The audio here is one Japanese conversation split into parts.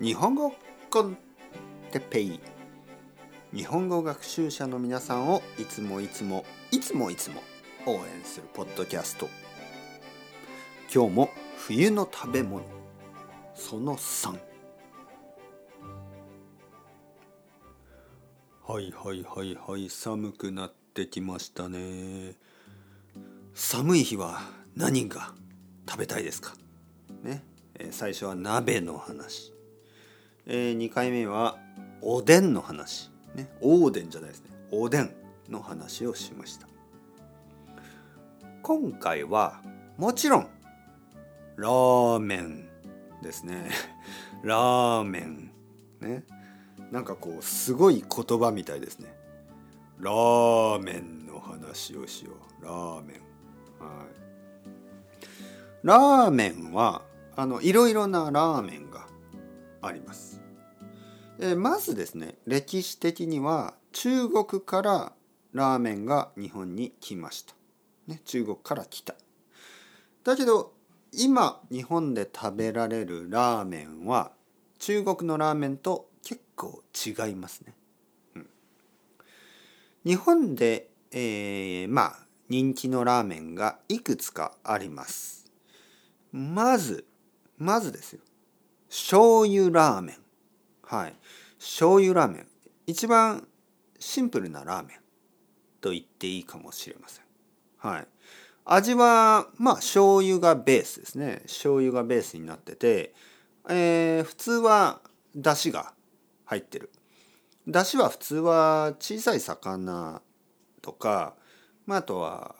日本語コンテッペイ。日本語学習者の皆さんをいつもいつもいつもいつも応援するポッドキャスト。今日も冬の食べ物。その3はいはいはいはい。寒くなってきましたね。寒い日は何が食べたいですか？ね、え最初は鍋の話、えー、2回目はおでんの話。ね。おでんじゃないですね。おでんの話をしました。今回はもちろんラーメンですね。ラーメン。ね。なんかこうすごい言葉みたいですね。ラーメンの話をしよう。ラーメン。はい。ラーメンはあのいろいろなラーメンがあります。えまずですね歴史的には中国からラーメンが日本に来ました。ね、中国から来た。だけど今日本で食べられるラーメンは中国のラーメンと結構違いますね。うん、日本で、えーまあ人気のラーメンがいくつかあります。まずまずですよ醤油ラーメン。はい。醤油ラーメン。一番シンプルなラーメンと言っていいかもしれません。はい。味はまあ醤油がベースですね。醤油がベースになってて、えー普通は出汁が入ってる。出汁は普通は小さい魚とか、まあ、あとは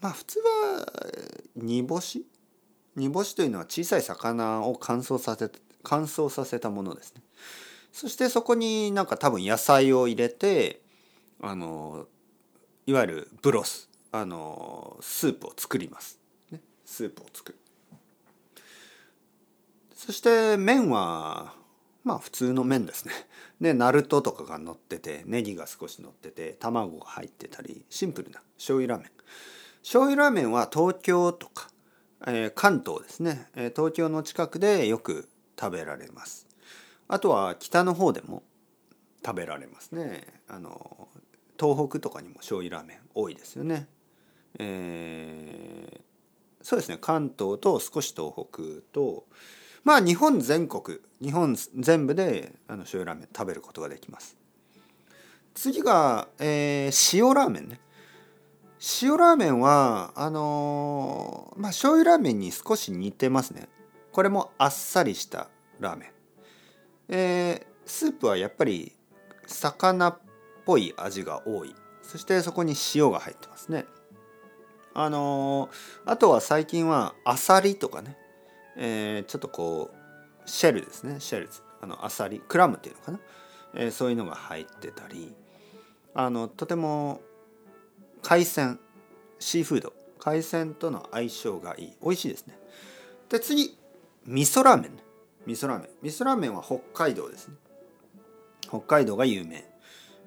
まあ普通は煮干し煮干しというのは小さい魚を乾燥させ乾燥させたものですね。そしてそこになんか多分野菜を入れてあのいわゆるブロスあのスープを作ります、ね、スープを作る。そして麺はまあ普通の麺ですね。で ナルトとかが乗っててネギが少し乗ってて卵が入ってたりシンプルな。醤油ラーメン。醤油ラーメンは東京とかえー関東ですね、えー東京の近くでよく食べられます。あとは北の方でも食べられますね。あの東北とかにも醤油ラーメン多いですよね。えーそうですね。関東と少し東北とまあ日本全国日本全部であの醤油ラーメン食べることができます。次が、えー塩ラーメンね。塩ラーメンはあのーまあ醤油ラーメンに少し似てますね。これもあっさりしたラーメン。えースープはやっぱり魚っぽい味が多い。そしてそこに塩が入ってますね。あのーあとは最近はアサリとかね、えーちょっとこうシェルですね。シェルズあのアサリクラムっていうのかな、えーそういうのが入ってたり。あのとても海鮮シーフード。海鮮との相性がいい。美味しいですね。で次味噌ラーメン味噌ラーメン。味噌ラーメンは北海道ですね。北海道が有名、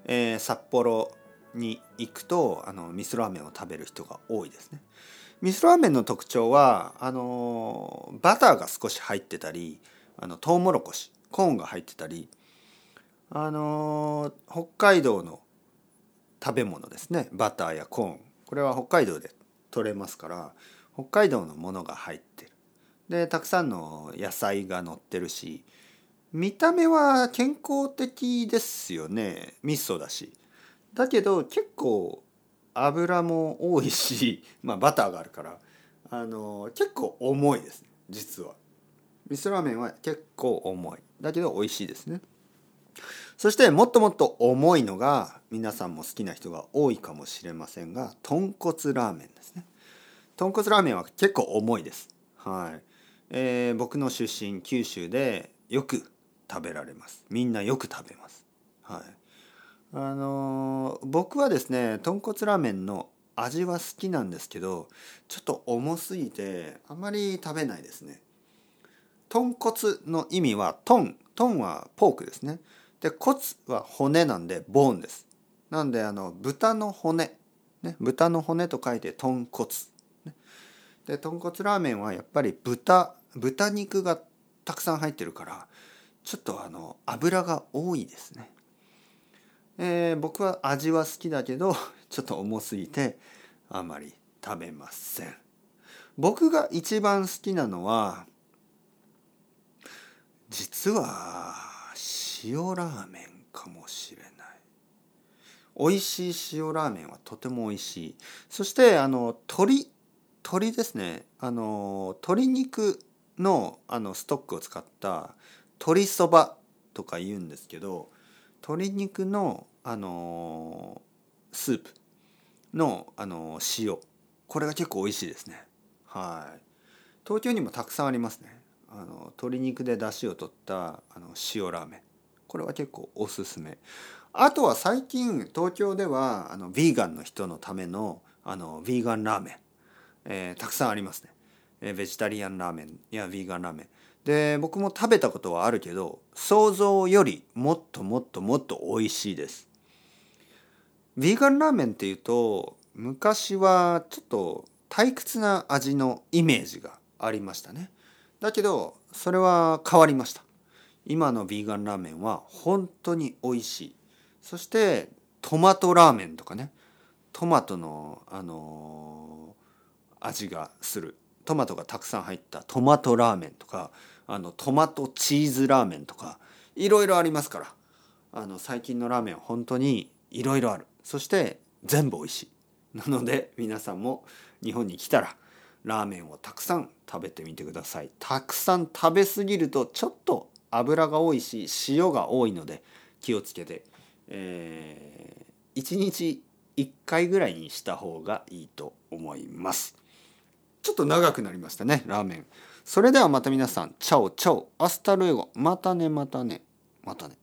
えー札幌に行くとあの味噌ラーメンを食べる人が多いですね。味噌ラーメンの特徴はあのバターが少し入ってたりあのトウモロコシコーンが入ってたりあの北海道の食べ物ですね。バターやコーン。これは北海道で取れますから北海道のものが入ってる。でたくさんの野菜が乗ってるし見た目は健康的ですよね。味噌だし。だけど結構油も多いし、まあ、バターがあるからあの結構重いです実は。味噌ラーメンは結構重い。だけど美味しいですね。そしてもっともっと重いのが皆さんも好きな人が多いかもしれませんが豚骨ラーメンですね。豚骨ラーメンは結構重いです。はい、えー僕の出身九州でよく食べられます。みんなよく食べます。はい。あのー僕はですね豚骨ラーメンの味は好きなんですけどちょっと重すぎてあまり食べないですね。豚骨の意味はトントンはポークですね。で骨は骨なんでボーンですなんであの豚の骨、ね、豚の骨と書いて豚骨、ね、で豚骨ラーメンはやっぱり豚豚肉がたくさん入ってるからちょっとあの油が多いですね。えー、僕は味は好きだけど ちょっと重すぎてあまり食べません。僕が一番好きなのは実は塩ラーメンかもしれない。美味しい塩ラーメンはとても美味しい。そしてあの鶏鶏ですね。あの鶏肉のあのストックを使った鶏そばとか言うんですけど鶏肉のあのスープのあの塩。これが結構美味しいですね。はい。東京にもたくさんありますね。あの鶏肉で出汁を取ったあの塩ラーメン。これは結構おすすめ。あとは最近東京ではあのヴィーガンの人のためのあのヴィーガンラーメン、えー、たくさんありますね、えー、ベジタリアンラーメンやヴィーガンラーメン。で僕も食べたことはあるけど想像よりもっともっともっと美味しいです。ヴィーガンラーメンっていうと昔はちょっと退屈な味のイメージがありましたね。だけどそれは変わりました。今のヴィーガンラーメンは本当に美味しい。そしてトマトラーメンとかね。トマトのあのー、味がする。トマトがたくさん入ったトマトラーメンとかあのトマトチーズラーメンとかいろいろありますから。あの最近のラーメンは本当にいろいろある。そして全部美味しい。なので皆さんも日本に来たらラーメンをたくさん食べてみてください。たくさん食べ過ぎるとちょっと油が多いし塩が多いので気をつけて、えー、1日1回ぐらいにした方がいいと思います。ちょっと長くなりましたねラーメン。それではまた皆さん Ciao ciao。Hasta luego。またねまたね。またね。